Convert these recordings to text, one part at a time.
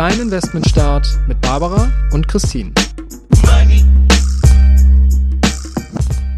Dein Investmentstart mit Barbara und Christine.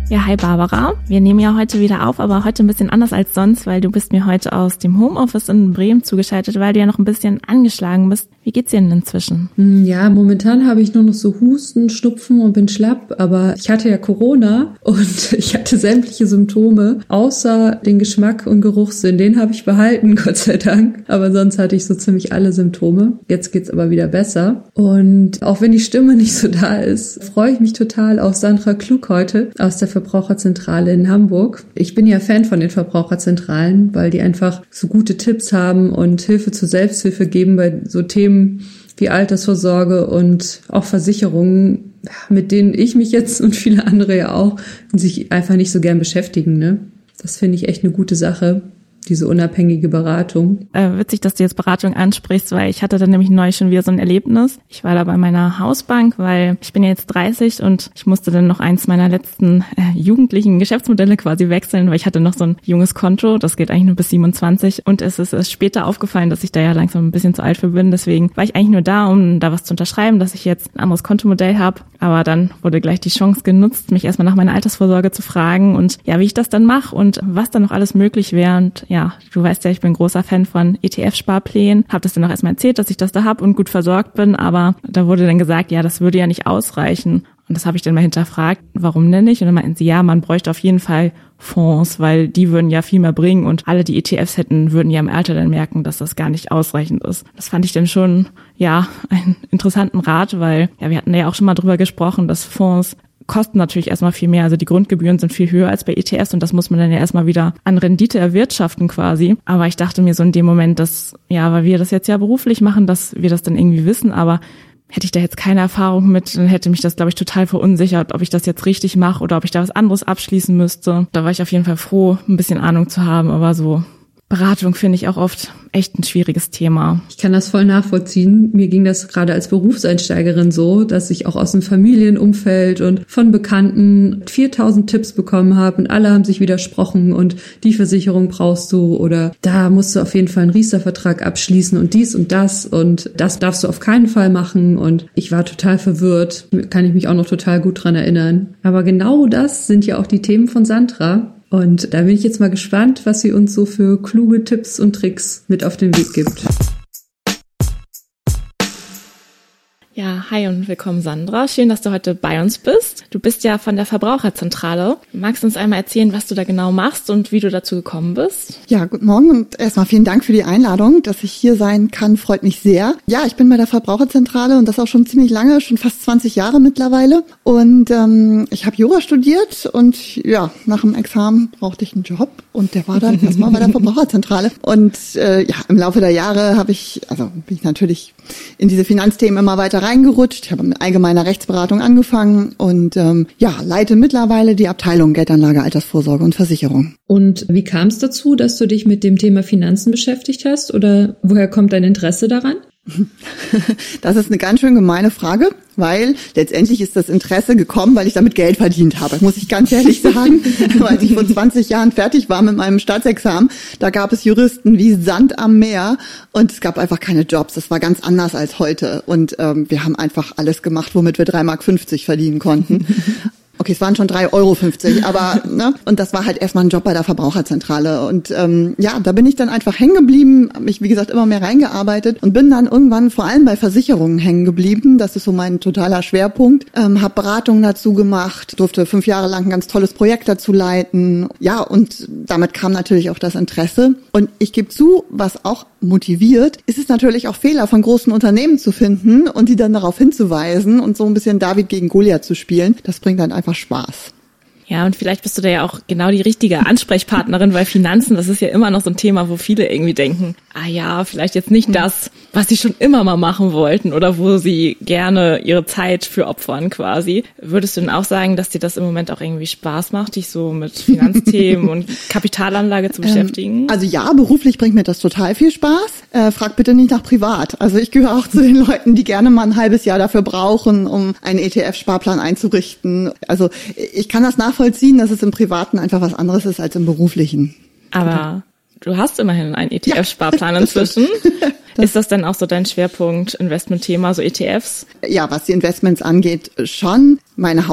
Ja, hi Barbara. Wir nehmen ja heute wieder auf, aber heute ein bisschen anders als sonst, weil du bist mir heute aus dem Homeoffice in Bremen zugeschaltet, weil du ja noch ein bisschen angeschlagen bist. Wie geht's denn inzwischen? Hm, ja, momentan habe ich nur noch so Husten, Schnupfen und bin schlapp, aber ich hatte ja Corona und ich hatte sämtliche Symptome, außer den Geschmack und Geruchssinn. Den habe ich behalten, Gott sei Dank. Aber sonst hatte ich so ziemlich alle Symptome. Jetzt geht's aber wieder besser. Und auch wenn die Stimme nicht so da ist, freue ich mich total auf Sandra Klug heute aus der Verbraucherzentrale in Hamburg. Ich bin ja Fan von den Verbraucherzentralen, weil die einfach so gute Tipps haben und Hilfe zur Selbsthilfe geben bei so Themen wie Altersvorsorge und auch Versicherungen, mit denen ich mich jetzt und viele andere ja auch sich einfach nicht so gern beschäftigen. Ne? Das finde ich echt eine gute Sache diese unabhängige Beratung. Äh, witzig, dass du jetzt Beratung ansprichst, weil ich hatte dann nämlich neu schon wieder so ein Erlebnis. Ich war da bei meiner Hausbank, weil ich bin ja jetzt 30 und ich musste dann noch eins meiner letzten äh, jugendlichen Geschäftsmodelle quasi wechseln, weil ich hatte noch so ein junges Konto, das geht eigentlich nur bis 27 und es ist, es später aufgefallen, dass ich da ja langsam ein bisschen zu alt für bin. Deswegen war ich eigentlich nur da, um da was zu unterschreiben, dass ich jetzt ein anderes Kontomodell habe. Aber dann wurde gleich die Chance genutzt, mich erstmal nach meiner Altersvorsorge zu fragen und ja, wie ich das dann mache und was dann noch alles möglich wäre und ja, du weißt ja, ich bin großer Fan von ETF-Sparplänen. Habe das dann auch erstmal erzählt, dass ich das da habe und gut versorgt bin, aber da wurde dann gesagt, ja, das würde ja nicht ausreichen. Und das habe ich dann mal hinterfragt, warum denn nicht? Und dann meinten sie, ja, man bräuchte auf jeden Fall Fonds, weil die würden ja viel mehr bringen und alle, die ETFs hätten, würden ja im Alter dann merken, dass das gar nicht ausreichend ist. Das fand ich dann schon, ja, einen interessanten Rat, weil, ja, wir hatten ja auch schon mal drüber gesprochen, dass Fonds kosten natürlich erstmal viel mehr. Also die Grundgebühren sind viel höher als bei ETS und das muss man dann ja erstmal wieder an Rendite erwirtschaften quasi. Aber ich dachte mir so in dem Moment, dass, ja, weil wir das jetzt ja beruflich machen, dass wir das dann irgendwie wissen, aber hätte ich da jetzt keine Erfahrung mit, dann hätte mich das, glaube ich, total verunsichert, ob ich das jetzt richtig mache oder ob ich da was anderes abschließen müsste. Da war ich auf jeden Fall froh, ein bisschen Ahnung zu haben, aber so Beratung finde ich auch oft echt ein schwieriges Thema. Ich kann das voll nachvollziehen. Mir ging das gerade als Berufseinsteigerin so, dass ich auch aus dem Familienumfeld und von Bekannten 4000 Tipps bekommen habe und alle haben sich widersprochen und die Versicherung brauchst du oder da musst du auf jeden Fall einen Riester-Vertrag abschließen und dies und das und das darfst du auf keinen Fall machen und ich war total verwirrt. Kann ich mich auch noch total gut dran erinnern. Aber genau das sind ja auch die Themen von Sandra. Und da bin ich jetzt mal gespannt, was sie uns so für kluge Tipps und Tricks mit auf den Weg gibt. Ja, hi und willkommen Sandra. Schön, dass du heute bei uns bist. Du bist ja von der Verbraucherzentrale. Magst du uns einmal erzählen, was du da genau machst und wie du dazu gekommen bist? Ja, guten Morgen und erstmal vielen Dank für die Einladung, dass ich hier sein kann, freut mich sehr. Ja, ich bin bei der Verbraucherzentrale und das auch schon ziemlich lange, schon fast 20 Jahre mittlerweile. Und ähm, ich habe Jura studiert und ja, nach dem Examen brauchte ich einen Job und der war dann erstmal bei der Verbraucherzentrale. Und äh, ja, im Laufe der Jahre habe ich, also bin ich natürlich in diese Finanzthemen immer weiter reingerutscht. Ich habe mit allgemeiner Rechtsberatung angefangen und ähm, ja, leite mittlerweile die Abteilung Geldanlage, Altersvorsorge und Versicherung. Und wie kam es dazu, dass du dich mit dem Thema Finanzen beschäftigt hast oder woher kommt dein Interesse daran? Das ist eine ganz schön gemeine Frage, weil letztendlich ist das Interesse gekommen, weil ich damit Geld verdient habe, muss ich ganz ehrlich sagen. Als ich vor 20 Jahren fertig war mit meinem Staatsexamen, da gab es Juristen wie Sand am Meer und es gab einfach keine Jobs. Das war ganz anders als heute und ähm, wir haben einfach alles gemacht, womit wir 3,50 Mark verdienen konnten. Okay, es waren schon 3,50 Euro, aber ne? Und das war halt erstmal ein Job bei der Verbraucherzentrale. Und ähm, ja, da bin ich dann einfach hängen geblieben, habe mich, wie gesagt, immer mehr reingearbeitet und bin dann irgendwann vor allem bei Versicherungen hängen geblieben. Das ist so mein totaler Schwerpunkt. Ähm, habe Beratungen dazu gemacht, durfte fünf Jahre lang ein ganz tolles Projekt dazu leiten. Ja, und damit kam natürlich auch das Interesse. Und ich gebe zu, was auch motiviert, ist es natürlich auch Fehler von großen Unternehmen zu finden und die dann darauf hinzuweisen und so ein bisschen David gegen Goliath zu spielen. Das bringt dann einfach Spaß. Ja, und vielleicht bist du da ja auch genau die richtige Ansprechpartnerin, weil Finanzen, das ist ja immer noch so ein Thema, wo viele irgendwie denken, ah ja, vielleicht jetzt nicht das, was sie schon immer mal machen wollten oder wo sie gerne ihre Zeit für opfern quasi. Würdest du denn auch sagen, dass dir das im Moment auch irgendwie Spaß macht, dich so mit Finanzthemen und Kapitalanlage zu ähm, beschäftigen? Also ja, beruflich bringt mir das total viel Spaß. Äh, frag bitte nicht nach privat. Also ich gehöre auch zu den Leuten, die gerne mal ein halbes Jahr dafür brauchen, um einen ETF-Sparplan einzurichten. Also ich kann das nachvollziehen nachvollziehen, dass es im Privaten einfach was anderes ist als im Beruflichen. Aber du hast immerhin einen ETF-Sparplan ja, inzwischen. Das ist das denn auch so dein Schwerpunkt, Investmentthema, so ETFs? Ja, was die Investments angeht, schon. Meine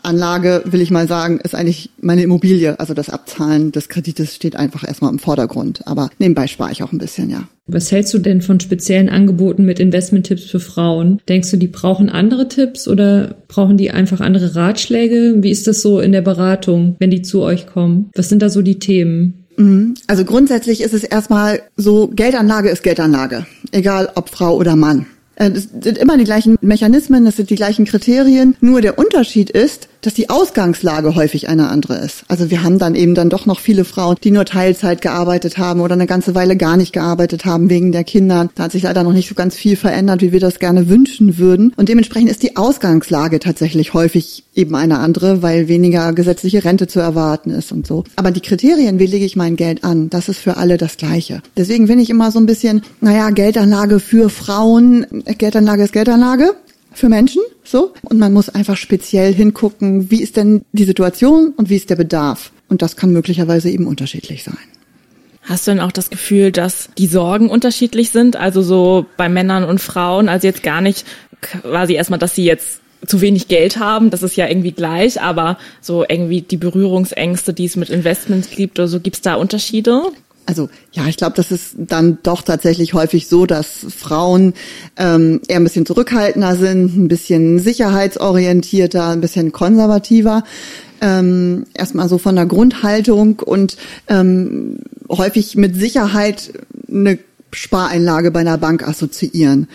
Hauptanlage, will ich mal sagen, ist eigentlich meine Immobilie. Also das Abzahlen des Kredites steht einfach erstmal im Vordergrund. Aber nebenbei spare ich auch ein bisschen, ja. Was hältst du denn von speziellen Angeboten mit Investmenttipps für Frauen? Denkst du, die brauchen andere Tipps oder brauchen die einfach andere Ratschläge? Wie ist das so in der Beratung, wenn die zu euch kommen? Was sind da so die Themen? Mhm. Also grundsätzlich ist es erstmal so, Geldanlage ist Geldanlage, egal ob Frau oder Mann. Äh, es sind immer die gleichen Mechanismen, es sind die gleichen Kriterien. Nur der Unterschied ist, dass die Ausgangslage häufig eine andere ist. Also wir haben dann eben dann doch noch viele Frauen, die nur Teilzeit gearbeitet haben oder eine ganze Weile gar nicht gearbeitet haben wegen der Kinder. Da hat sich leider noch nicht so ganz viel verändert, wie wir das gerne wünschen würden. Und dementsprechend ist die Ausgangslage tatsächlich häufig eben eine andere, weil weniger gesetzliche Rente zu erwarten ist und so. Aber die Kriterien, wie lege ich mein Geld an, das ist für alle das Gleiche. Deswegen finde ich immer so ein bisschen, naja, Geldanlage für Frauen, Geldanlage ist Geldanlage für Menschen, so. Und man muss einfach speziell hingucken, wie ist denn die Situation und wie ist der Bedarf. Und das kann möglicherweise eben unterschiedlich sein. Hast du denn auch das Gefühl, dass die Sorgen unterschiedlich sind? Also so bei Männern und Frauen, also jetzt gar nicht quasi erstmal, dass sie jetzt zu wenig Geld haben, das ist ja irgendwie gleich, aber so irgendwie die Berührungsängste, die es mit Investments gibt oder so, gibt's da Unterschiede? Also ja, ich glaube, das ist dann doch tatsächlich häufig so, dass Frauen ähm, eher ein bisschen zurückhaltender sind, ein bisschen sicherheitsorientierter, ein bisschen konservativer. Ähm, erstmal so von der Grundhaltung und ähm, häufig mit Sicherheit eine Spareinlage bei einer Bank assoziieren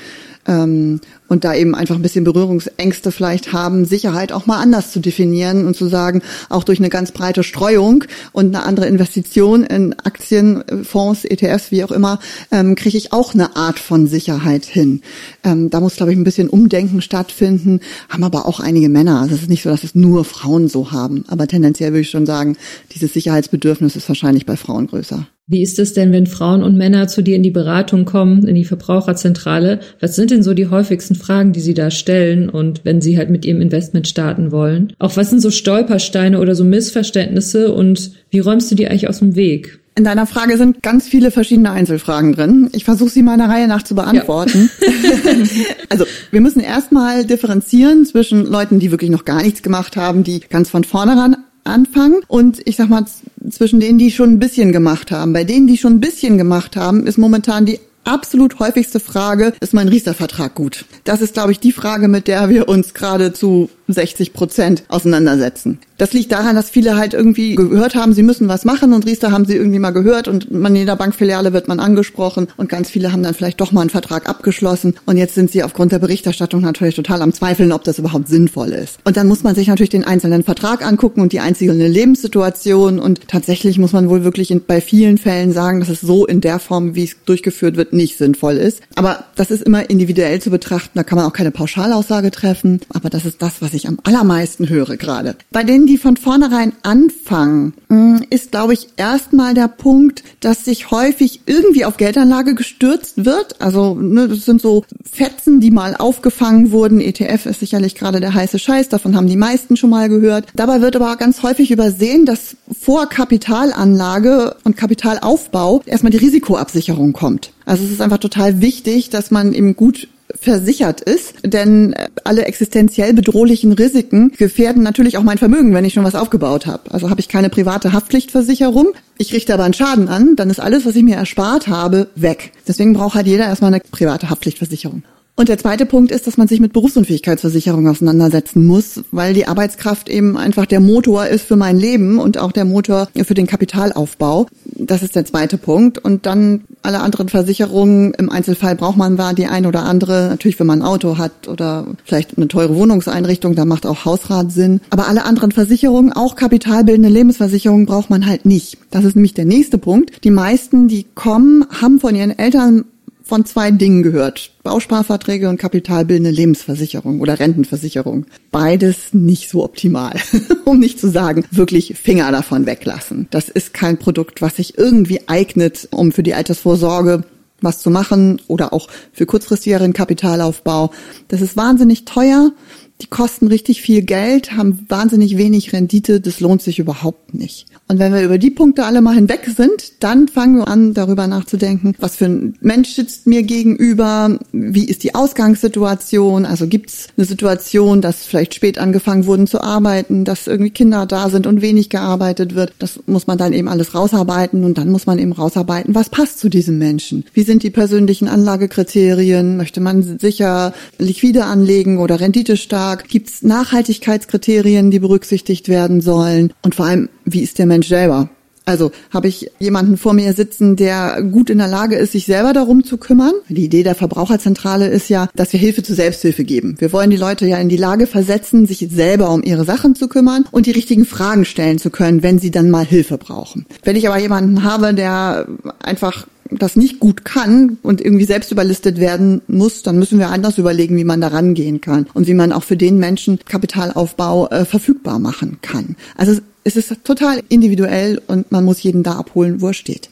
ähm, und da eben einfach ein bisschen Berührungsängste vielleicht haben, Sicherheit auch mal anders zu definieren und zu sagen, auch durch eine ganz breite Streuung und eine andere Investition in Aktien, Fonds, ETFs, wie auch immer, ähm, kriege ich auch eine Art von Sicherheit hin. Ähm, da muss, glaube ich, ein bisschen Umdenken stattfinden, haben aber auch einige Männer. Also es ist nicht so, dass es nur Frauen so haben, aber tendenziell würde ich schon sagen, dieses Sicherheitsbedürfnis ist wahrscheinlich bei Frauen größer. Wie ist es denn, wenn Frauen und Männer zu dir in die Beratung kommen, in die Verbraucherzentrale? Was sind denn so die häufigsten Fragen, die sie da stellen und wenn sie halt mit ihrem Investment starten wollen? Auch was sind so Stolpersteine oder so Missverständnisse und wie räumst du die eigentlich aus dem Weg? In deiner Frage sind ganz viele verschiedene Einzelfragen drin. Ich versuche sie meiner Reihe nach zu beantworten. Ja. also wir müssen erstmal differenzieren zwischen Leuten, die wirklich noch gar nichts gemacht haben, die ganz von vornherein anfangen und ich sag mal zwischen denen, die schon ein bisschen gemacht haben. Bei denen, die schon ein bisschen gemacht haben, ist momentan die absolut häufigste Frage, ist mein Riester-Vertrag gut? Das ist, glaube ich, die Frage, mit der wir uns gerade zu 60 Prozent auseinandersetzen. Das liegt daran, dass viele halt irgendwie gehört haben, sie müssen was machen und Riester haben sie irgendwie mal gehört und man in jeder Bankfiliale wird man angesprochen und ganz viele haben dann vielleicht doch mal einen Vertrag abgeschlossen und jetzt sind sie aufgrund der Berichterstattung natürlich total am Zweifeln, ob das überhaupt sinnvoll ist. Und dann muss man sich natürlich den einzelnen Vertrag angucken und die einzelne Lebenssituation und tatsächlich muss man wohl wirklich in, bei vielen Fällen sagen, dass es so in der Form, wie es durchgeführt wird, nicht sinnvoll ist. Aber das ist immer individuell zu betrachten, da kann man auch keine Pauschalaussage treffen, aber das ist das, was ich am allermeisten höre gerade. Bei denen, die von vornherein anfangen, mm, ist, glaube ich, erstmal der Punkt, dass sich häufig irgendwie auf Geldanlage gestürzt wird. Also ne, das sind so Fetzen, die mal aufgefangen wurden. ETF ist sicherlich gerade der heiße Scheiß, davon haben die meisten schon mal gehört. Dabei wird aber ganz häufig übersehen, dass vor Kapitalanlage und Kapitalaufbau erstmal die Risikoabsicherung kommt. Also es ist einfach total wichtig, dass man eben gut versichert ist, denn äh, alle existenziell bedrohlichen Risiken gefährden natürlich auch mein Vermögen, wenn ich schon was aufgebaut habe. Also habe ich keine private Haftpflichtversicherung, ich richte aber einen Schaden an, dann ist alles, was ich mir erspart habe, weg. Deswegen braucht halt jeder erstmal eine private Haftpflichtversicherung. Und der zweite Punkt ist, dass man sich mit Berufsunfähigkeitsversicherung auseinandersetzen muss, weil die Arbeitskraft eben einfach der Motor ist für mein Leben und auch der Motor für den Kapitalaufbau. Das ist der zweite Punkt. Und dann alle anderen Versicherungen. Im Einzelfall braucht man da die ein oder andere. Natürlich, wenn man ein Auto hat oder vielleicht eine teure Wohnungseinrichtung, da macht auch Hausrat Sinn. Aber alle anderen Versicherungen, auch kapitalbildende Lebensversicherungen, braucht man halt nicht. Das ist nämlich der nächste Punkt. Die meisten, die kommen, haben von ihren Eltern von zwei Dingen gehört. Bausparverträge und kapitalbildende Lebensversicherung oder Rentenversicherung. Beides nicht so optimal. um nicht zu sagen, wirklich Finger davon weglassen. Das ist kein Produkt, was sich irgendwie eignet, um für die Altersvorsorge was zu machen oder auch für kurzfristigeren Kapitalaufbau. Das ist wahnsinnig teuer die kosten richtig viel Geld, haben wahnsinnig wenig Rendite, das lohnt sich überhaupt nicht. Und wenn wir über die Punkte alle mal hinweg sind, dann fangen wir an, darüber nachzudenken, was für ein Mensch sitzt mir gegenüber, wie ist die Ausgangssituation, also gibt es eine Situation, dass vielleicht spät angefangen wurden zu arbeiten, dass irgendwie Kinder da sind und wenig gearbeitet wird. Das muss man dann eben alles rausarbeiten und dann muss man eben rausarbeiten, was passt zu diesem Menschen. Wie sind die persönlichen Anlagekriterien? Möchte man sicher liquide anlegen oder Rendite stark? Auftrag? Gibt es Nachhaltigkeitskriterien, die berücksichtigt werden sollen? Und vor allem, wie ist der Mensch selber? Also habe ich jemanden vor mir sitzen, der gut in der Lage ist, sich selber darum zu kümmern. Die Idee der Verbraucherzentrale ist ja, dass wir Hilfe zur Selbsthilfe geben. Wir wollen die Leute ja in die Lage versetzen, sich selber um ihre Sachen zu kümmern und die richtigen Fragen stellen zu können, wenn sie dann mal Hilfe brauchen. Wenn ich aber jemanden habe, der einfach das nicht gut kann und irgendwie selbst überlistet werden muss, dann müssen wir anders überlegen, wie man da rangehen kann und wie man auch für den Menschen Kapitalaufbau äh, verfügbar machen kann. Also es ist total individuell und man muss jeden da abholen, wo er steht.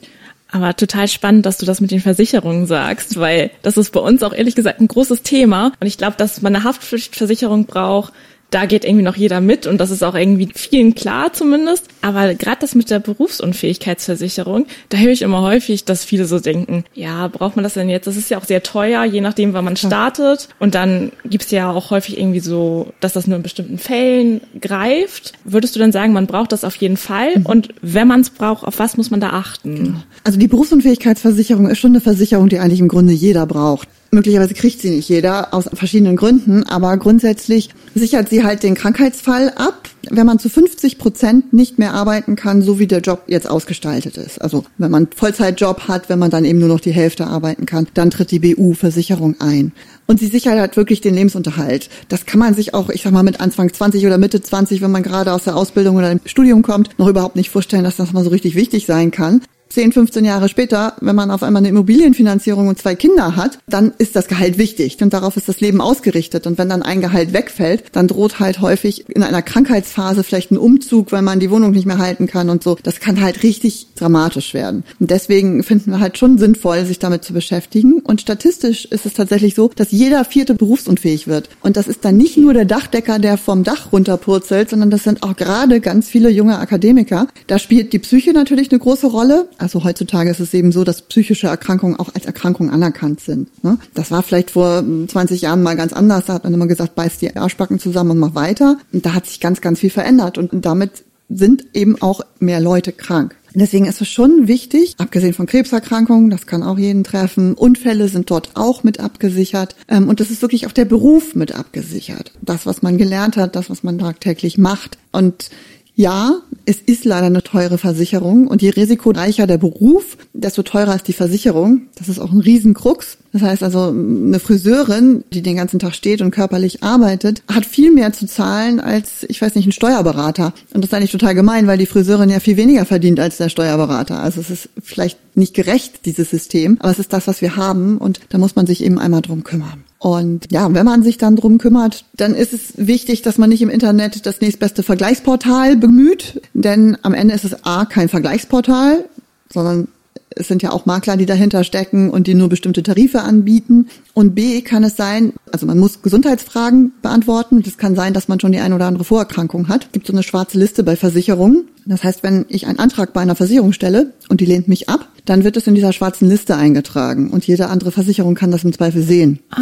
Aber total spannend, dass du das mit den Versicherungen sagst, weil das ist bei uns auch ehrlich gesagt ein großes Thema. Und ich glaube, dass man eine Haftpflichtversicherung braucht, da geht irgendwie noch jeder mit und das ist auch irgendwie vielen klar zumindest. Aber gerade das mit der Berufsunfähigkeitsversicherung, da höre ich immer häufig, dass viele so denken, ja, braucht man das denn jetzt? Das ist ja auch sehr teuer, je nachdem, wann man startet. Und dann gibt's ja auch häufig irgendwie so, dass das nur in bestimmten Fällen greift. Würdest du dann sagen, man braucht das auf jeden Fall? Mhm. Und wenn man es braucht, auf was muss man da achten? Also die Berufsunfähigkeitsversicherung ist schon eine Versicherung, die eigentlich im Grunde jeder braucht. Möglicherweise kriegt sie nicht jeder aus verschiedenen Gründen, aber grundsätzlich sichert sie halt den Krankheitsfall ab, wenn man zu 50 Prozent nicht mehr arbeiten kann, so wie der Job jetzt ausgestaltet ist. Also wenn man Vollzeitjob hat, wenn man dann eben nur noch die Hälfte arbeiten kann, dann tritt die BU-Versicherung ein. Und sie sichert halt wirklich den Lebensunterhalt. Das kann man sich auch, ich sag mal, mit Anfang 20 oder Mitte 20, wenn man gerade aus der Ausbildung oder dem Studium kommt, noch überhaupt nicht vorstellen, dass das mal so richtig wichtig sein kann. 10, 15 Jahre später, wenn man auf einmal eine Immobilienfinanzierung und zwei Kinder hat, dann ist das Gehalt wichtig und darauf ist das Leben ausgerichtet. Und wenn dann ein Gehalt wegfällt, dann droht halt häufig in einer Krankheitsphase vielleicht ein Umzug, weil man die Wohnung nicht mehr halten kann und so. Das kann halt richtig dramatisch werden. Und deswegen finden wir halt schon sinnvoll, sich damit zu beschäftigen. Und statistisch ist es tatsächlich so, dass jeder vierte berufsunfähig wird. Und das ist dann nicht nur der Dachdecker, der vom Dach runterpurzelt, sondern das sind auch gerade ganz viele junge Akademiker. Da spielt die Psyche natürlich eine große Rolle. Also heutzutage ist es eben so, dass psychische Erkrankungen auch als Erkrankung anerkannt sind. Ne? Das war vielleicht vor 20 Jahren mal ganz anders. Da hat man immer gesagt, beiß die Arschbacken zusammen und mach weiter. Und da hat sich ganz, ganz viel verändert. Und damit sind eben auch mehr Leute krank. Deswegen ist es schon wichtig, abgesehen von Krebserkrankungen, das kann auch jeden treffen, Unfälle sind dort auch mit abgesichert ähm, und das ist wirklich auch der Beruf mit abgesichert. Das, was man gelernt hat, das, was man tagtäglich macht. Und ja, es ist leider eine teure Versicherung und je risikoreicher der Beruf, desto teurer ist die Versicherung. Das ist auch ein Riesenkrux. Das heißt also, eine Friseurin, die den ganzen Tag steht und körperlich arbeitet, hat viel mehr zu zahlen als, ich weiß nicht, ein Steuerberater. Und das ist eigentlich total gemein, weil die Friseurin ja viel weniger verdient als der Steuerberater. Also es ist vielleicht nicht gerecht, dieses System, aber es ist das, was wir haben und da muss man sich eben einmal drum kümmern. Und ja, wenn man sich dann drum kümmert, dann ist es wichtig, dass man nicht im Internet das nächstbeste Vergleichsportal bemüht, denn am Ende ist es A kein Vergleichsportal, sondern es sind ja auch Makler, die dahinter stecken und die nur bestimmte Tarife anbieten. Und B kann es sein, also man muss Gesundheitsfragen beantworten. Es kann sein, dass man schon die eine oder andere Vorerkrankung hat. Es gibt so eine schwarze Liste bei Versicherungen. Das heißt, wenn ich einen Antrag bei einer Versicherung stelle und die lehnt mich ab, dann wird es in dieser schwarzen Liste eingetragen und jede andere Versicherung kann das im Zweifel sehen. Ah.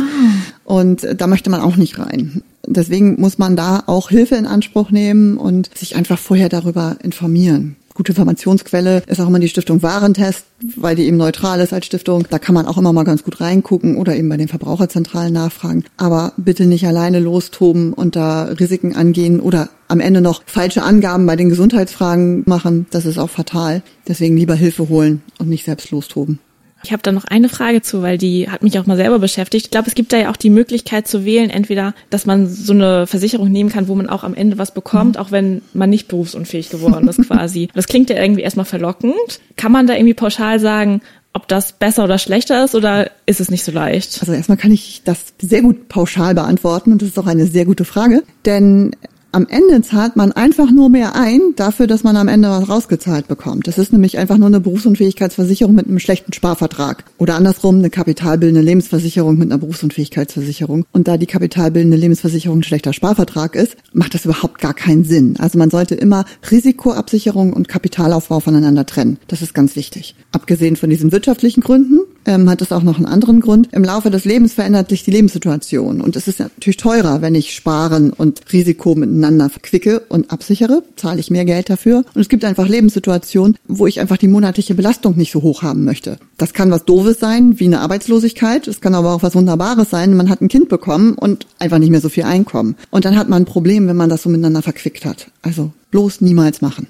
Und da möchte man auch nicht rein. Deswegen muss man da auch Hilfe in Anspruch nehmen und sich einfach vorher darüber informieren. Gute Informationsquelle ist auch immer die Stiftung Warentest, weil die eben neutral ist als Stiftung. Da kann man auch immer mal ganz gut reingucken oder eben bei den Verbraucherzentralen nachfragen. Aber bitte nicht alleine lostoben und da Risiken angehen oder am Ende noch falsche Angaben bei den Gesundheitsfragen machen. Das ist auch fatal. Deswegen lieber Hilfe holen und nicht selbst lostoben. Ich habe da noch eine Frage zu, weil die hat mich auch mal selber beschäftigt. Ich glaube, es gibt da ja auch die Möglichkeit zu wählen, entweder, dass man so eine Versicherung nehmen kann, wo man auch am Ende was bekommt, mhm. auch wenn man nicht berufsunfähig geworden ist quasi. Das klingt ja irgendwie erstmal verlockend. Kann man da irgendwie pauschal sagen, ob das besser oder schlechter ist oder ist es nicht so leicht? Also erstmal kann ich das sehr gut pauschal beantworten und das ist auch eine sehr gute Frage, denn am Ende zahlt man einfach nur mehr ein dafür, dass man am Ende was rausgezahlt bekommt. Das ist nämlich einfach nur eine Berufsunfähigkeitsversicherung mit einem schlechten Sparvertrag. Oder andersrum eine kapitalbildende Lebensversicherung mit einer Berufsunfähigkeitsversicherung. Und da die kapitalbildende Lebensversicherung ein schlechter Sparvertrag ist, macht das überhaupt gar keinen Sinn. Also man sollte immer Risikoabsicherung und Kapitalaufbau voneinander trennen. Das ist ganz wichtig. Abgesehen von diesen wirtschaftlichen Gründen ähm, hat es auch noch einen anderen Grund. Im Laufe des Lebens verändert sich die Lebenssituation. Und es ist natürlich teurer, wenn ich Sparen und Risiko miteinander verquicke und absichere, zahle ich mehr Geld dafür. Und es gibt einfach Lebenssituationen, wo ich einfach die monatliche Belastung nicht so hoch haben möchte. Das kann was Doofes sein, wie eine Arbeitslosigkeit. Es kann aber auch was Wunderbares sein. Man hat ein Kind bekommen und einfach nicht mehr so viel Einkommen. Und dann hat man ein Problem, wenn man das so miteinander verquickt hat. Also bloß niemals machen.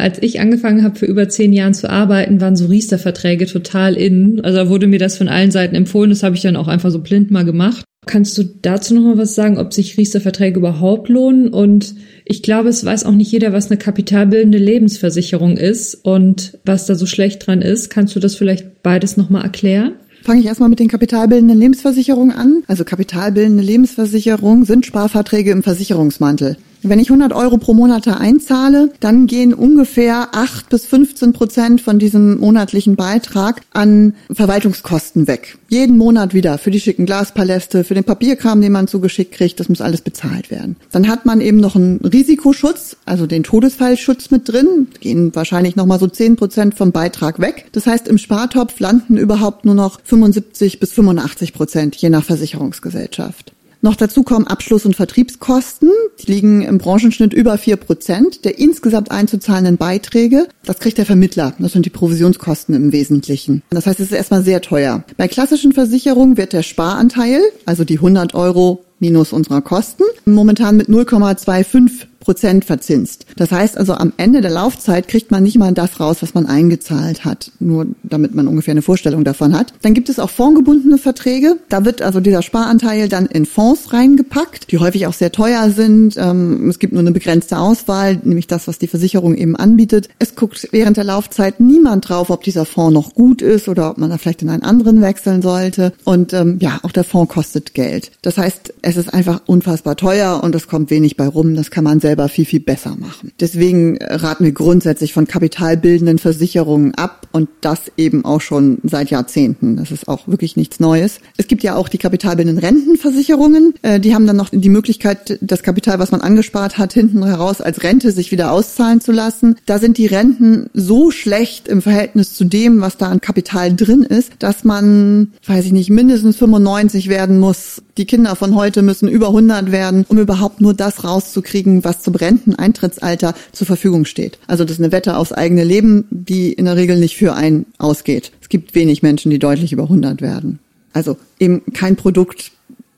Als ich angefangen habe, für über zehn Jahren zu arbeiten, waren so Riester-Verträge total in. Also da wurde mir das von allen Seiten empfohlen. Das habe ich dann auch einfach so blind mal gemacht. Kannst du dazu noch mal was sagen, ob sich Riester-Verträge überhaupt lohnen? Und ich glaube, es weiß auch nicht jeder, was eine kapitalbildende Lebensversicherung ist und was da so schlecht dran ist. Kannst du das vielleicht beides noch mal erklären? Fange ich erstmal mit den kapitalbildenden Lebensversicherungen an. Also kapitalbildende Lebensversicherungen sind Sparverträge im Versicherungsmantel. Wenn ich 100 Euro pro Monat einzahle, dann gehen ungefähr 8 bis 15 Prozent von diesem monatlichen Beitrag an Verwaltungskosten weg. Jeden Monat wieder für die schicken Glaspaläste, für den Papierkram, den man zugeschickt kriegt, das muss alles bezahlt werden. Dann hat man eben noch einen Risikoschutz, also den Todesfallschutz mit drin, gehen wahrscheinlich nochmal so 10 Prozent vom Beitrag weg. Das heißt, im Spartopf landen überhaupt nur noch 75 bis 85 Prozent, je nach Versicherungsgesellschaft. Noch dazu kommen Abschluss- und Vertriebskosten. Die liegen im Branchenschnitt über vier Prozent der insgesamt einzuzahlenden Beiträge. Das kriegt der Vermittler. Das sind die Provisionskosten im Wesentlichen. Das heißt, es ist erstmal sehr teuer. Bei klassischen Versicherungen wird der Sparanteil, also die 100 Euro minus unserer Kosten, momentan mit 0,25 Prozent verzinst. Das heißt also, am Ende der Laufzeit kriegt man nicht mal das raus, was man eingezahlt hat, nur damit man ungefähr eine Vorstellung davon hat. Dann gibt es auch fondgebundene Verträge. Da wird also dieser Sparanteil dann in Fonds reingepackt, die häufig auch sehr teuer sind. Ähm, es gibt nur eine begrenzte Auswahl, nämlich das, was die Versicherung eben anbietet. Es guckt während der Laufzeit niemand drauf, ob dieser Fonds noch gut ist oder ob man da vielleicht in einen anderen wechseln sollte. Und ähm, ja, auch der Fonds kostet Geld. Das heißt, es ist einfach unfassbar teuer und es kommt wenig bei rum. Das kann man selber viel, viel besser machen. Deswegen raten wir grundsätzlich von kapitalbildenden Versicherungen ab und das eben auch schon seit Jahrzehnten. Das ist auch wirklich nichts Neues. Es gibt ja auch die kapitalbildenden Rentenversicherungen. Äh, die haben dann noch die Möglichkeit, das Kapital, was man angespart hat, hinten heraus als Rente sich wieder auszahlen zu lassen. Da sind die Renten so schlecht im Verhältnis zu dem, was da an Kapital drin ist, dass man, weiß ich nicht, mindestens 95 werden muss. Die Kinder von heute müssen über 100 werden, um überhaupt nur das rauszukriegen, was zum Renteneintrittsalter zur Verfügung steht. Also das ist eine Wette aufs eigene Leben, die in der Regel nicht für einen ausgeht. Es gibt wenig Menschen, die deutlich über 100 werden. Also eben kein Produkt,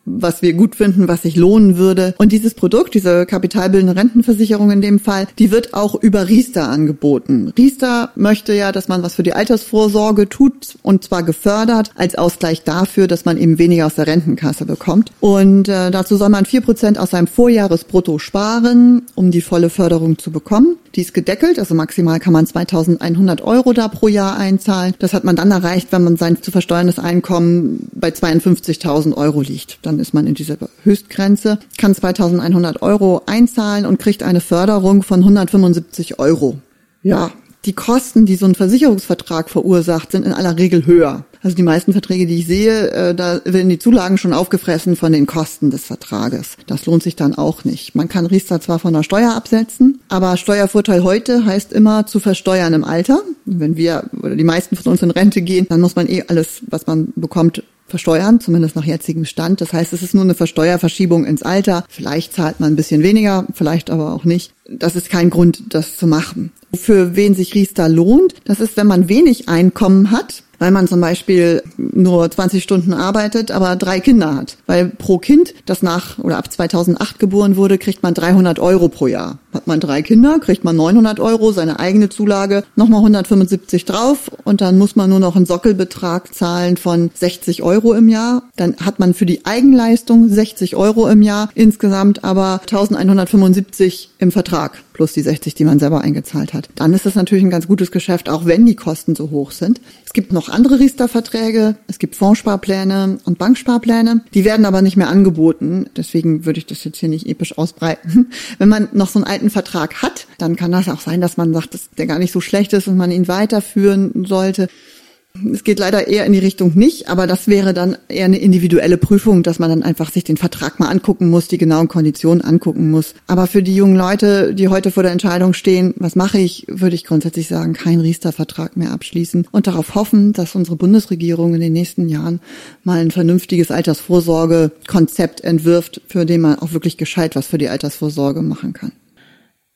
was wir gut finden, was sich lohnen würde. Und dieses Produkt, diese kapitalbildende Rentenversicherung in dem Fall, die wird auch über Riester angeboten. Riester möchte ja, dass man was für die Altersvorsorge tut und zwar gefördert als Ausgleich dafür, dass man eben weniger aus der Rentenkasse bekommt. Und äh, dazu soll man vier Prozent aus seinem Vorjahresbrutto sparen, um die volle Förderung zu bekommen. Die ist gedeckelt, also maximal kann man 2100 Euro da pro Jahr einzahlen. Das hat man dann erreicht, wenn man sein zu versteuerndes Einkommen bei 52.000 Euro liegt. Dann ist man in dieser Höchstgrenze, kann 2100 Euro einzahlen und kriegt eine Förderung von 175 Euro. Ja, die Kosten, die so ein Versicherungsvertrag verursacht, sind in aller Regel höher. Also die meisten Verträge, die ich sehe, äh, da werden die Zulagen schon aufgefressen von den Kosten des Vertrages. Das lohnt sich dann auch nicht. Man kann Riester zwar von der Steuer absetzen, aber Steuervorteil heute heißt immer zu versteuern im Alter. Wenn wir oder die meisten von uns in Rente gehen, dann muss man eh alles, was man bekommt, versteuern, zumindest nach jetzigem Stand. Das heißt, es ist nur eine Versteuerverschiebung ins Alter. Vielleicht zahlt man ein bisschen weniger, vielleicht aber auch nicht. Das ist kein Grund, das zu machen. Für wen sich Riester lohnt, das ist, wenn man wenig Einkommen hat, weil man zum Beispiel nur 20 Stunden arbeitet, aber drei Kinder hat. Weil pro Kind, das nach oder ab 2008 geboren wurde, kriegt man 300 Euro pro Jahr. Hat man drei Kinder, kriegt man 900 Euro, seine eigene Zulage, nochmal 175 drauf und dann muss man nur noch einen Sockelbetrag zahlen von 60 Euro im Jahr. Dann hat man für die Eigenleistung 60 Euro im Jahr, insgesamt aber 1175 im Vertrag plus die 60, die man selber eingezahlt hat. Dann ist das natürlich ein ganz gutes Geschäft, auch wenn die Kosten so hoch sind. Es gibt noch andere Riester-Verträge, es gibt Fondssparpläne und Banksparpläne. Die werden aber nicht mehr angeboten. Deswegen würde ich das jetzt hier nicht episch ausbreiten. Wenn man noch so einen alten Vertrag hat, dann kann das auch sein, dass man sagt, dass der gar nicht so schlecht ist und man ihn weiterführen sollte. Es geht leider eher in die Richtung nicht, aber das wäre dann eher eine individuelle Prüfung, dass man dann einfach sich den Vertrag mal angucken muss, die genauen Konditionen angucken muss. Aber für die jungen Leute, die heute vor der Entscheidung stehen, was mache ich, würde ich grundsätzlich sagen, keinen Riester-Vertrag mehr abschließen und darauf hoffen, dass unsere Bundesregierung in den nächsten Jahren mal ein vernünftiges Altersvorsorgekonzept entwirft, für den man auch wirklich gescheit was für die Altersvorsorge machen kann.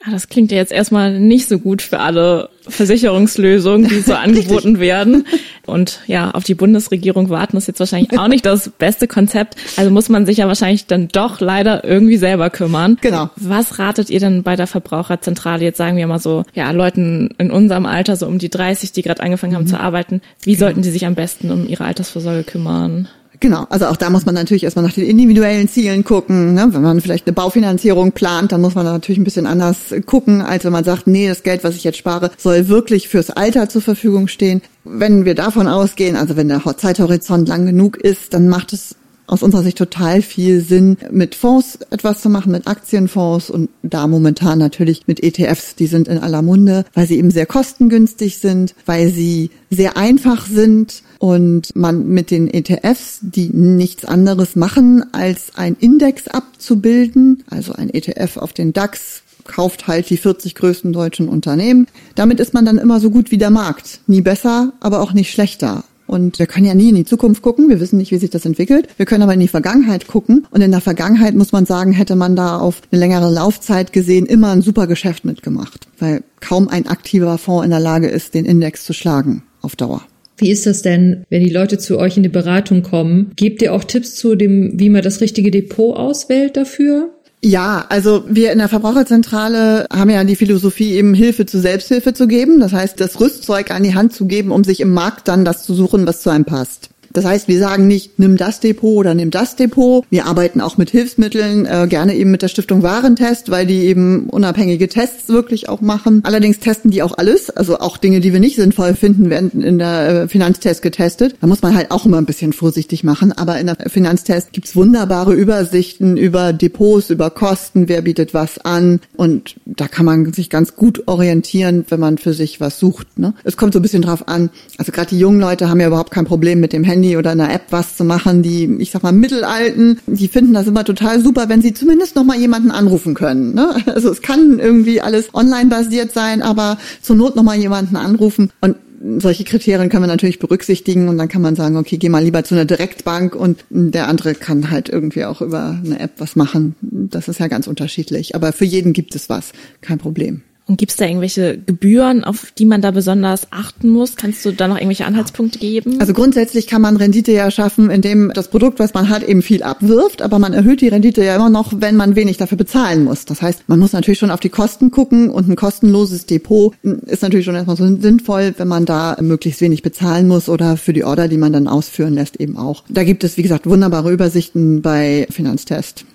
Ja, das klingt ja jetzt erstmal nicht so gut für alle Versicherungslösungen, die so angeboten werden. Und ja, auf die Bundesregierung warten ist jetzt wahrscheinlich auch nicht das beste Konzept. Also muss man sich ja wahrscheinlich dann doch leider irgendwie selber kümmern. Genau. Was ratet ihr denn bei der Verbraucherzentrale? Jetzt sagen wir mal so, ja, Leuten in unserem Alter, so um die 30, die gerade angefangen haben mhm. zu arbeiten, wie sollten die sich am besten um ihre Altersvorsorge kümmern? Genau, also auch da muss man natürlich erstmal nach den individuellen Zielen gucken. Ne? Wenn man vielleicht eine Baufinanzierung plant, dann muss man natürlich ein bisschen anders gucken, als wenn man sagt, nee, das Geld, was ich jetzt spare, soll wirklich fürs Alter zur Verfügung stehen. Wenn wir davon ausgehen, also wenn der Zeithorizont lang genug ist, dann macht es aus unserer Sicht total viel Sinn, mit Fonds etwas zu machen, mit Aktienfonds und da momentan natürlich mit ETFs, die sind in aller Munde, weil sie eben sehr kostengünstig sind, weil sie sehr einfach sind und man mit den ETFs, die nichts anderes machen, als ein Index abzubilden, also ein ETF auf den DAX, kauft halt die 40 größten deutschen Unternehmen. Damit ist man dann immer so gut wie der Markt. Nie besser, aber auch nicht schlechter. Und wir können ja nie in die Zukunft gucken. Wir wissen nicht, wie sich das entwickelt. Wir können aber in die Vergangenheit gucken. Und in der Vergangenheit muss man sagen, hätte man da auf eine längere Laufzeit gesehen immer ein super Geschäft mitgemacht. Weil kaum ein aktiver Fonds in der Lage ist, den Index zu schlagen auf Dauer. Wie ist das denn, wenn die Leute zu euch in die Beratung kommen? Gebt ihr auch Tipps zu dem, wie man das richtige Depot auswählt dafür? Ja, also wir in der Verbraucherzentrale haben ja die Philosophie, eben Hilfe zu Selbsthilfe zu geben. Das heißt, das Rüstzeug an die Hand zu geben, um sich im Markt dann das zu suchen, was zu einem passt. Das heißt, wir sagen nicht, nimm das Depot oder nimm das Depot. Wir arbeiten auch mit Hilfsmitteln, äh, gerne eben mit der Stiftung Warentest, weil die eben unabhängige Tests wirklich auch machen. Allerdings testen die auch alles, also auch Dinge, die wir nicht sinnvoll finden, werden in der äh, Finanztest getestet. Da muss man halt auch immer ein bisschen vorsichtig machen. Aber in der Finanztest gibt's wunderbare Übersichten über Depots, über Kosten, wer bietet was an. Und da kann man sich ganz gut orientieren, wenn man für sich was sucht. Ne? Es kommt so ein bisschen drauf an. Also gerade die jungen Leute haben ja überhaupt kein Problem mit dem Handy Handy oder einer App was zu machen. Die, ich sag mal, Mittelalten, die finden das immer total super, wenn sie zumindest noch jemanden anrufen können. Ne? Also es kann irgendwie alles online basiert sein, aber zur Not noch jemanden anrufen und solche Kriterien können wir natürlich berücksichtigen und dann kann man sagen, okay, geh mal lieber zu einer Direktbank und der andere kann halt irgendwie auch über eine App was machen. Das ist ja ganz unterschiedlich. Aber für jeden gibt es was. Kein Problem. Und gibt es da irgendwelche Gebühren, auf die man da besonders achten muss? Kannst du da noch irgendwelche Anhaltspunkte geben? Also grundsätzlich kann man Rendite ja schaffen, indem das Produkt, was man hat, eben viel abwirft, aber man erhöht die Rendite ja immer noch, wenn man wenig dafür bezahlen muss. Das heißt, man muss natürlich schon auf die Kosten gucken und ein kostenloses Depot ist natürlich schon erstmal so sinnvoll, wenn man da möglichst wenig bezahlen muss oder für die Order, die man dann ausführen lässt, eben auch. Da gibt es, wie gesagt, wunderbare Übersichten bei Finanztest.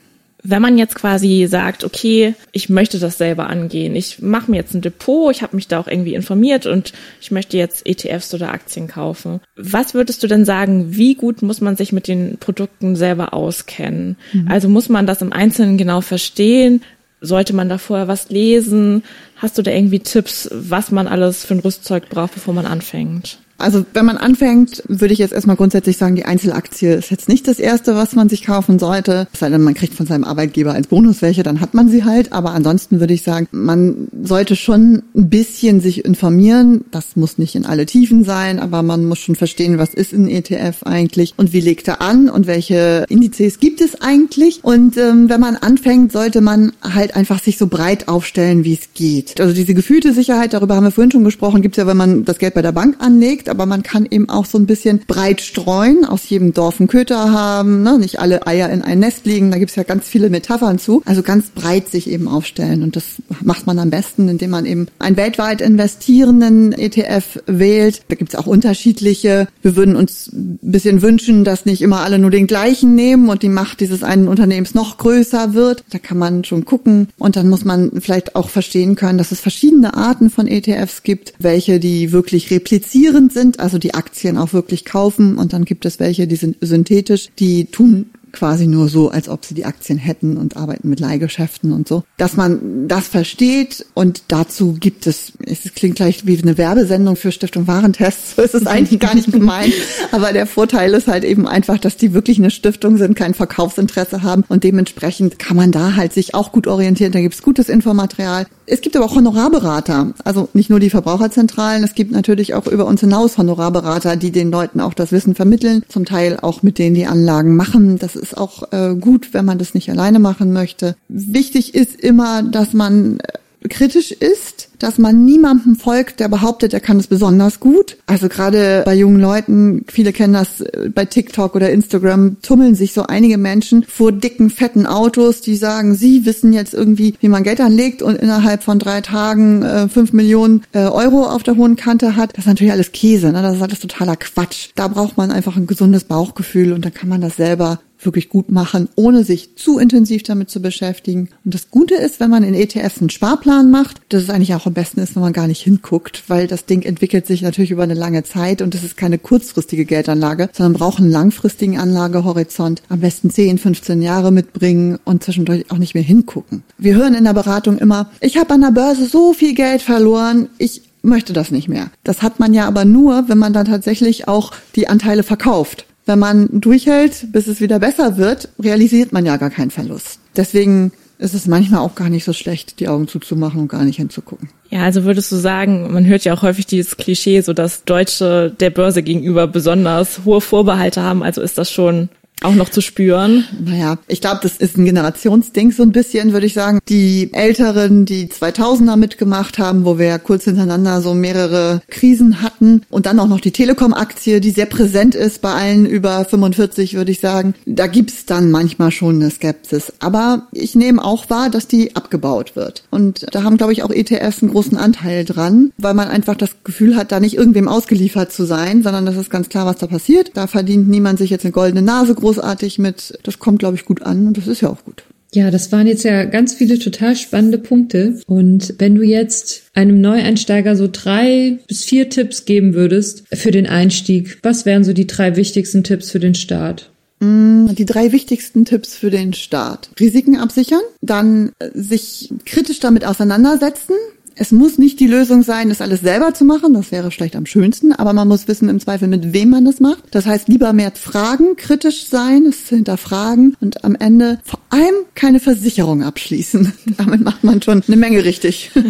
Wenn man jetzt quasi sagt, okay, ich möchte das selber angehen, ich mache mir jetzt ein Depot, ich habe mich da auch irgendwie informiert und ich möchte jetzt ETFs oder Aktien kaufen. Was würdest du denn sagen, wie gut muss man sich mit den Produkten selber auskennen? Mhm. Also muss man das im Einzelnen genau verstehen? Sollte man da vorher was lesen? Hast du da irgendwie Tipps, was man alles für ein Rüstzeug braucht, bevor man anfängt? Also wenn man anfängt, würde ich jetzt erstmal grundsätzlich sagen, die Einzelaktie ist jetzt nicht das Erste, was man sich kaufen sollte. Es sei denn, man kriegt von seinem Arbeitgeber als Bonus welche, dann hat man sie halt. Aber ansonsten würde ich sagen, man sollte schon ein bisschen sich informieren. Das muss nicht in alle Tiefen sein, aber man muss schon verstehen, was ist ein ETF eigentlich und wie legt er an und welche Indizes gibt es eigentlich. Und ähm, wenn man anfängt, sollte man halt einfach sich so breit aufstellen, wie es geht. Also diese gefühlte Sicherheit, darüber haben wir vorhin schon gesprochen, gibt es ja, wenn man das Geld bei der Bank anlegt, aber man kann eben auch so ein bisschen breit streuen, aus jedem Dorf einen Köter haben, ne? nicht alle Eier in ein Nest liegen, da gibt es ja ganz viele Metaphern zu. Also ganz breit sich eben aufstellen und das macht man am besten, indem man eben einen weltweit investierenden ETF wählt. Da gibt es auch unterschiedliche. Wir würden uns ein bisschen wünschen, dass nicht immer alle nur den gleichen nehmen und die Macht dieses einen Unternehmens noch größer wird. Da kann man schon gucken und dann muss man vielleicht auch verstehen können, dass es verschiedene Arten von ETFs gibt, welche die wirklich replizierend sind, also die Aktien auch wirklich kaufen und dann gibt es welche, die sind synthetisch, die tun quasi nur so, als ob sie die Aktien hätten und arbeiten mit Leihgeschäften und so. Dass man das versteht und dazu gibt es, es klingt gleich wie eine Werbesendung für Stiftung Warentest, so ist es eigentlich gar nicht gemeint. Aber der Vorteil ist halt eben einfach, dass die wirklich eine Stiftung sind, kein Verkaufsinteresse haben und dementsprechend kann man da halt sich auch gut orientieren. Da gibt es gutes Infomaterial. Es gibt aber auch Honorarberater, also nicht nur die Verbraucherzentralen, es gibt natürlich auch über uns hinaus Honorarberater, die den Leuten auch das Wissen vermitteln, zum Teil auch mit denen die Anlagen machen. Das ist auch äh, gut, wenn man das nicht alleine machen möchte. Wichtig ist immer, dass man äh, kritisch ist dass man niemandem folgt, der behauptet, er kann es besonders gut. Also gerade bei jungen Leuten, viele kennen das äh, bei TikTok oder Instagram, tummeln sich so einige Menschen vor dicken, fetten Autos, die sagen, sie wissen jetzt irgendwie, wie man Geld anlegt und innerhalb von drei Tagen äh, fünf Millionen äh, Euro auf der hohen Kante hat. Das ist natürlich alles Käse, ne? das ist alles totaler Quatsch. Da braucht man einfach ein gesundes Bauchgefühl und dann kann man das selber wirklich gut machen, ohne sich zu intensiv damit zu beschäftigen. Und das Gute ist, wenn man in ETFs einen Sparplan macht, das ist eigentlich auch am besten ist, wenn man gar nicht hinguckt, weil das Ding entwickelt sich natürlich über eine lange Zeit und es ist keine kurzfristige Geldanlage, sondern braucht einen langfristigen Anlagehorizont. Am besten 10, 15 Jahre mitbringen und zwischendurch auch nicht mehr hingucken. Wir hören in der Beratung immer, ich habe an der Börse so viel Geld verloren, ich möchte das nicht mehr. Das hat man ja aber nur, wenn man dann tatsächlich auch die Anteile verkauft. Wenn man durchhält, bis es wieder besser wird, realisiert man ja gar keinen Verlust. Deswegen ist es manchmal auch gar nicht so schlecht, die Augen zuzumachen und gar nicht hinzugucken. Ja, also würdest du sagen, man hört ja auch häufig dieses Klischee, so dass Deutsche der Börse gegenüber besonders hohe Vorbehalte haben. Also ist das schon auch noch zu spüren. Naja, ich glaube, das ist ein Generationsding so ein bisschen, würde ich sagen. Die Älteren, die 2000er mitgemacht haben, wo wir ja kurz hintereinander so mehrere Krisen hatten und dann auch noch die Telekom-Aktie, die sehr präsent ist bei allen über 45, würde ich sagen. Da gibt's dann manchmal schon eine Skepsis. Aber ich nehme auch wahr, dass die abgebaut wird. Und da haben, glaube ich, auch ETFs einen großen Anteil dran, weil man einfach das Gefühl hat, da nicht irgendwem ausgeliefert zu sein, sondern das ist ganz klar, was da passiert. Da verdient niemand sich jetzt eine goldene Nase groß großartig mit, das kommt, glaube ich, gut an und das ist ja auch gut. Ja, das waren jetzt ja ganz viele total spannende Punkte. Und wenn du jetzt einem Neueinsteiger so drei bis vier Tipps geben würdest für den Einstieg, was wären so die drei wichtigsten Tipps für den Start? Mm, die drei wichtigsten Tipps für den Start. Risiken absichern, dann äh, sich kritisch damit auseinandersetzen, es muss nicht die Lösung sein, das alles selber zu machen, das wäre vielleicht am schönsten, aber man muss wissen im Zweifel, mit wem man das macht. Das heißt, lieber mehr fragen, kritisch sein, es hinterfragen und am Ende vor allem keine Versicherung abschließen. Damit macht man schon eine Menge richtig.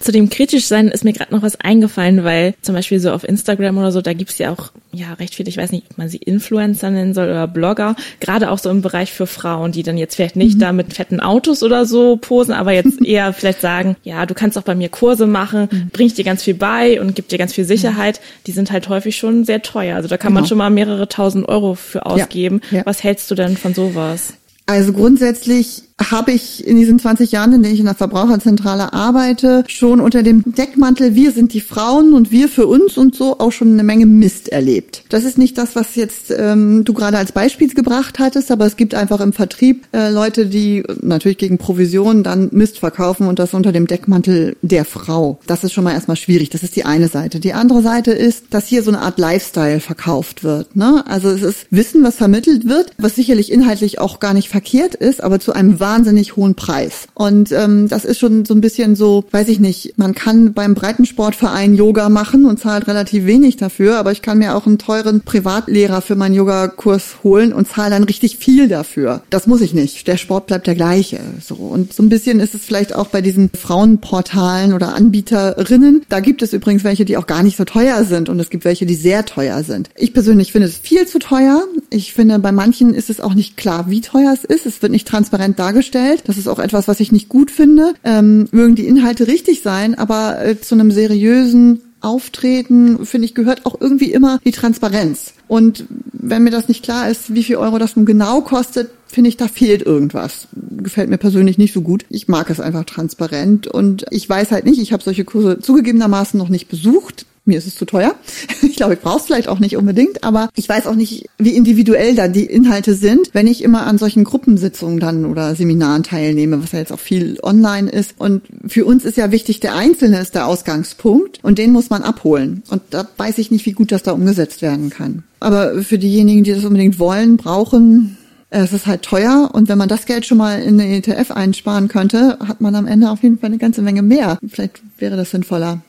Zu dem kritisch sein ist mir gerade noch was eingefallen, weil zum Beispiel so auf Instagram oder so, da gibt's ja auch ja recht viele, ich weiß nicht, ob man sie Influencer nennen soll oder Blogger, gerade auch so im Bereich für Frauen, die dann jetzt vielleicht nicht mhm. da mit fetten Autos oder so posen, aber jetzt eher vielleicht sagen, ja, du kannst auch bei mir Kurse machen, mhm. bring ich dir ganz viel bei und gib dir ganz viel Sicherheit. Mhm. Die sind halt häufig schon sehr teuer. Also da kann genau. man schon mal mehrere tausend Euro für ausgeben. Ja, ja. Was hältst du denn von sowas? Also grundsätzlich habe ich in diesen 20 Jahren, in denen ich in der Verbraucherzentrale arbeite, schon unter dem Deckmantel, wir sind die Frauen und wir für uns und so auch schon eine Menge Mist erlebt. Das ist nicht das, was jetzt ähm, du gerade als Beispiel gebracht hattest, aber es gibt einfach im Vertrieb äh, Leute, die natürlich gegen Provision dann Mist verkaufen und das unter dem Deckmantel der Frau. Das ist schon mal erstmal schwierig. Das ist die eine Seite. Die andere Seite ist, dass hier so eine Art Lifestyle verkauft wird. Ne? Also es ist Wissen, was vermittelt wird, was sicherlich inhaltlich auch gar nicht verkehrt ist, aber zu einem wahnsinnig hohen Preis. Und ähm, das ist schon so ein bisschen so, weiß ich nicht, man kann beim Breitensportverein Yoga machen und zahlt relativ wenig dafür, aber ich kann mir auch einen teuren Privatlehrer für meinen Yogakurs holen und zahle dann richtig viel dafür. Das muss ich nicht. Der Sport bleibt der gleiche. So. Und so ein bisschen ist es vielleicht auch bei diesen Frauenportalen oder Anbieterinnen. Da gibt es übrigens welche, die auch gar nicht so teuer sind und es gibt welche, die sehr teuer sind. Ich persönlich finde es viel zu teuer. Ich finde, bei manchen ist es auch nicht klar, wie teuer es ist. Es wird nicht transparent dargestellt. Das ist auch etwas, was ich nicht gut finde. Ähm, mögen die Inhalte richtig sein, aber äh, zu einem seriösen Auftreten, finde ich, gehört auch irgendwie immer die Transparenz. Und wenn mir das nicht klar ist, wie viel Euro das nun genau kostet, finde ich, da fehlt irgendwas. Gefällt mir persönlich nicht so gut. Ich mag es einfach transparent und ich weiß halt nicht, ich habe solche Kurse zugegebenermaßen noch nicht besucht. Mir ist es zu teuer. Ich glaube, ich brauche es vielleicht auch nicht unbedingt, aber ich weiß auch nicht, wie individuell da die Inhalte sind, wenn ich immer an solchen Gruppensitzungen dann oder Seminaren teilnehme, was ja jetzt auch viel online ist. Und für uns ist ja wichtig, der Einzelne ist der Ausgangspunkt und den muss man abholen. Und da weiß ich nicht, wie gut das da umgesetzt werden kann. Aber für diejenigen, die das unbedingt wollen, brauchen, es ist halt teuer und wenn man das Geld schon mal in eine ETF einsparen könnte, hat man am Ende auf jeden Fall eine ganze Menge mehr. Vielleicht wäre das sinnvoller.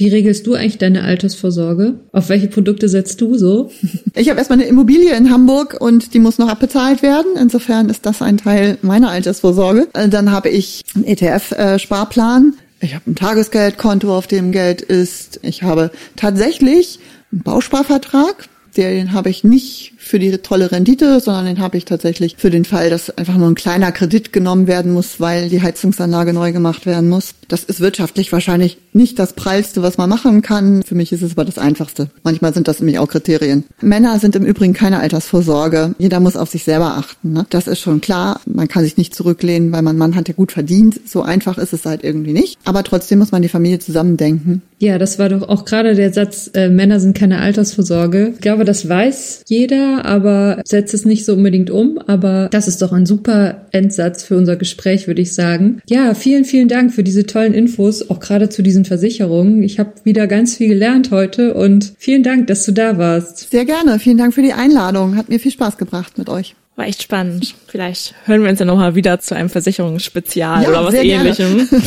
Wie regelst du eigentlich deine Altersvorsorge? Auf welche Produkte setzt du so? Ich habe erstmal eine Immobilie in Hamburg und die muss noch abbezahlt werden. Insofern ist das ein Teil meiner Altersvorsorge. Äh, dann habe ich einen ETF-Sparplan. Ich habe ein Tagesgeldkonto, auf dem Geld ist. Ich habe tatsächlich einen Bausparvertrag. Den habe ich nicht für die tolle Rendite, sondern den habe ich tatsächlich für den Fall, dass einfach nur ein kleiner Kredit genommen werden muss, weil die Heizungsanlage neu gemacht werden muss. Das ist wirtschaftlich wahrscheinlich nicht das Prallste, was man machen kann. Für mich ist es aber das Einfachste. Manchmal sind das nämlich auch Kriterien. Männer sind im Übrigen keine Altersvorsorge. Jeder muss auf sich selber achten. Ne? Das ist schon klar. Man kann sich nicht zurücklehnen, weil man Mann hat ja gut verdient. So einfach ist es halt irgendwie nicht. Aber trotzdem muss man die Familie zusammendenken. Ja, das war doch auch gerade der Satz, äh, Männer sind keine Altersvorsorge. Ich glaube, das weiß jeder aber setzt es nicht so unbedingt um. Aber das ist doch ein super Endsatz für unser Gespräch, würde ich sagen. Ja, vielen, vielen Dank für diese tollen Infos, auch gerade zu diesen Versicherungen. Ich habe wieder ganz viel gelernt heute und vielen Dank, dass du da warst. Sehr gerne. Vielen Dank für die Einladung. Hat mir viel Spaß gebracht mit euch. War echt spannend. Vielleicht hören wir uns ja nochmal wieder zu einem Versicherungsspezial ja, oder was ähnlichem.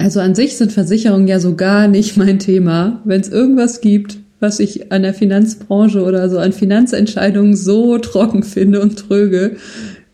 Also an sich sind Versicherungen ja so gar nicht mein Thema. Wenn es irgendwas gibt, was ich an der Finanzbranche oder so an Finanzentscheidungen so trocken finde und tröge,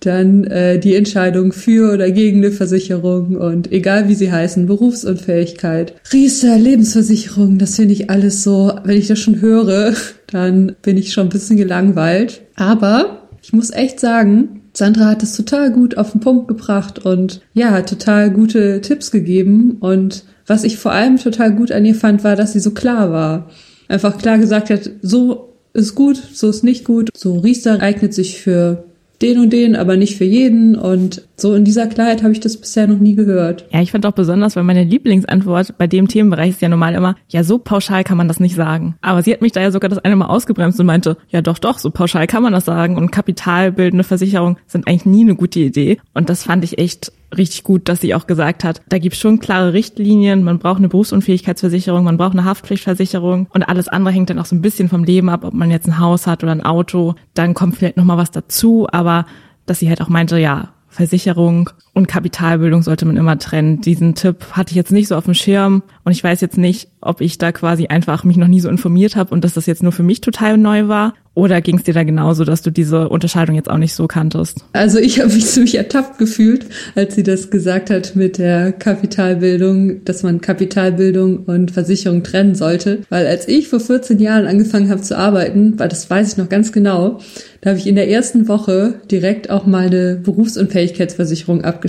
dann äh, die Entscheidung für oder gegen eine Versicherung und egal wie sie heißen, Berufsunfähigkeit, Riester, Lebensversicherung, das finde ich alles so, wenn ich das schon höre, dann bin ich schon ein bisschen gelangweilt. Aber ich muss echt sagen, Sandra hat es total gut auf den Punkt gebracht und ja, total gute Tipps gegeben und was ich vor allem total gut an ihr fand, war, dass sie so klar war einfach klar gesagt hat, so ist gut, so ist nicht gut. So Riester eignet sich für den und den, aber nicht für jeden. Und so in dieser Klarheit habe ich das bisher noch nie gehört. Ja, ich fand auch besonders, weil meine Lieblingsantwort bei dem Themenbereich ist ja normal immer, ja, so pauschal kann man das nicht sagen. Aber sie hat mich da ja sogar das eine Mal ausgebremst und meinte, ja doch, doch, so pauschal kann man das sagen. Und kapitalbildende Versicherungen sind eigentlich nie eine gute Idee. Und das fand ich echt richtig gut, dass sie auch gesagt hat, da gibt es schon klare Richtlinien, man braucht eine Berufsunfähigkeitsversicherung, man braucht eine Haftpflichtversicherung und alles andere hängt dann auch so ein bisschen vom Leben ab, ob man jetzt ein Haus hat oder ein Auto, dann kommt vielleicht nochmal was dazu, aber dass sie halt auch meinte, ja, Versicherung und Kapitalbildung sollte man immer trennen. Diesen Tipp hatte ich jetzt nicht so auf dem Schirm und ich weiß jetzt nicht, ob ich da quasi einfach mich noch nie so informiert habe und dass das jetzt nur für mich total neu war oder ging es dir da genauso, dass du diese Unterscheidung jetzt auch nicht so kanntest? Also ich habe mich ziemlich ertappt gefühlt, als sie das gesagt hat mit der Kapitalbildung, dass man Kapitalbildung und Versicherung trennen sollte. Weil als ich vor 14 Jahren angefangen habe zu arbeiten, weil das weiß ich noch ganz genau, da habe ich in der ersten Woche direkt auch mal eine Berufsunfähigkeitsversicherung abgeschlossen,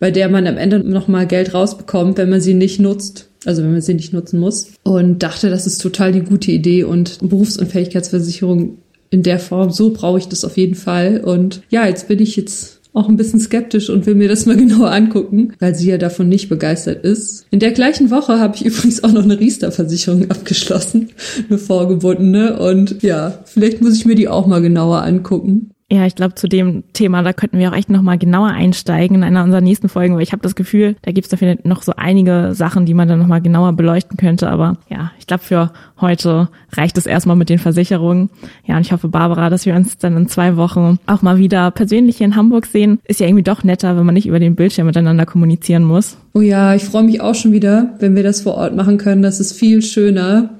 bei der man am Ende noch mal Geld rausbekommt, wenn man sie nicht nutzt also wenn man sie nicht nutzen muss. Und dachte, das ist total die gute Idee und Berufsunfähigkeitsversicherung in der Form, so brauche ich das auf jeden Fall. Und ja, jetzt bin ich jetzt auch ein bisschen skeptisch und will mir das mal genauer angucken, weil sie ja davon nicht begeistert ist. In der gleichen Woche habe ich übrigens auch noch eine Riester-Versicherung abgeschlossen, eine vorgebundene. Und ja, vielleicht muss ich mir die auch mal genauer angucken. Ja, ich glaube, zu dem Thema, da könnten wir auch echt nochmal genauer einsteigen in einer unserer nächsten Folgen, weil ich habe das Gefühl, da gibt es dafür noch so einige Sachen, die man dann nochmal genauer beleuchten könnte. Aber ja, ich glaube, für heute reicht es erstmal mit den Versicherungen. Ja, und ich hoffe, Barbara, dass wir uns dann in zwei Wochen auch mal wieder persönlich hier in Hamburg sehen. Ist ja irgendwie doch netter, wenn man nicht über den Bildschirm miteinander kommunizieren muss. Oh ja, ich freue mich auch schon wieder, wenn wir das vor Ort machen können. Das ist viel schöner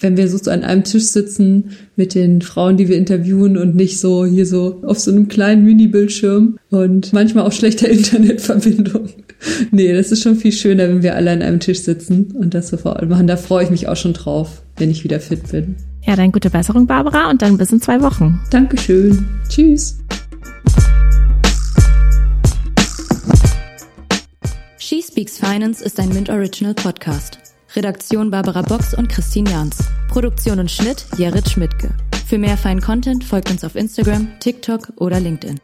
wenn wir so an einem Tisch sitzen mit den Frauen, die wir interviewen und nicht so hier so auf so einem kleinen Mini-Bildschirm und manchmal auch schlechter Internetverbindung. nee, das ist schon viel schöner, wenn wir alle an einem Tisch sitzen und das so vor Ort machen. Da freue ich mich auch schon drauf, wenn ich wieder fit bin. Ja, dann gute Besserung, Barbara, und dann bis in zwei Wochen. Dankeschön. Tschüss. She Speaks Finance ist ein Mint Original Podcast. Redaktion Barbara Box und Christine Jans. Produktion und Schnitt Jared Schmidtke. Für mehr feinen Content folgt uns auf Instagram, TikTok oder LinkedIn.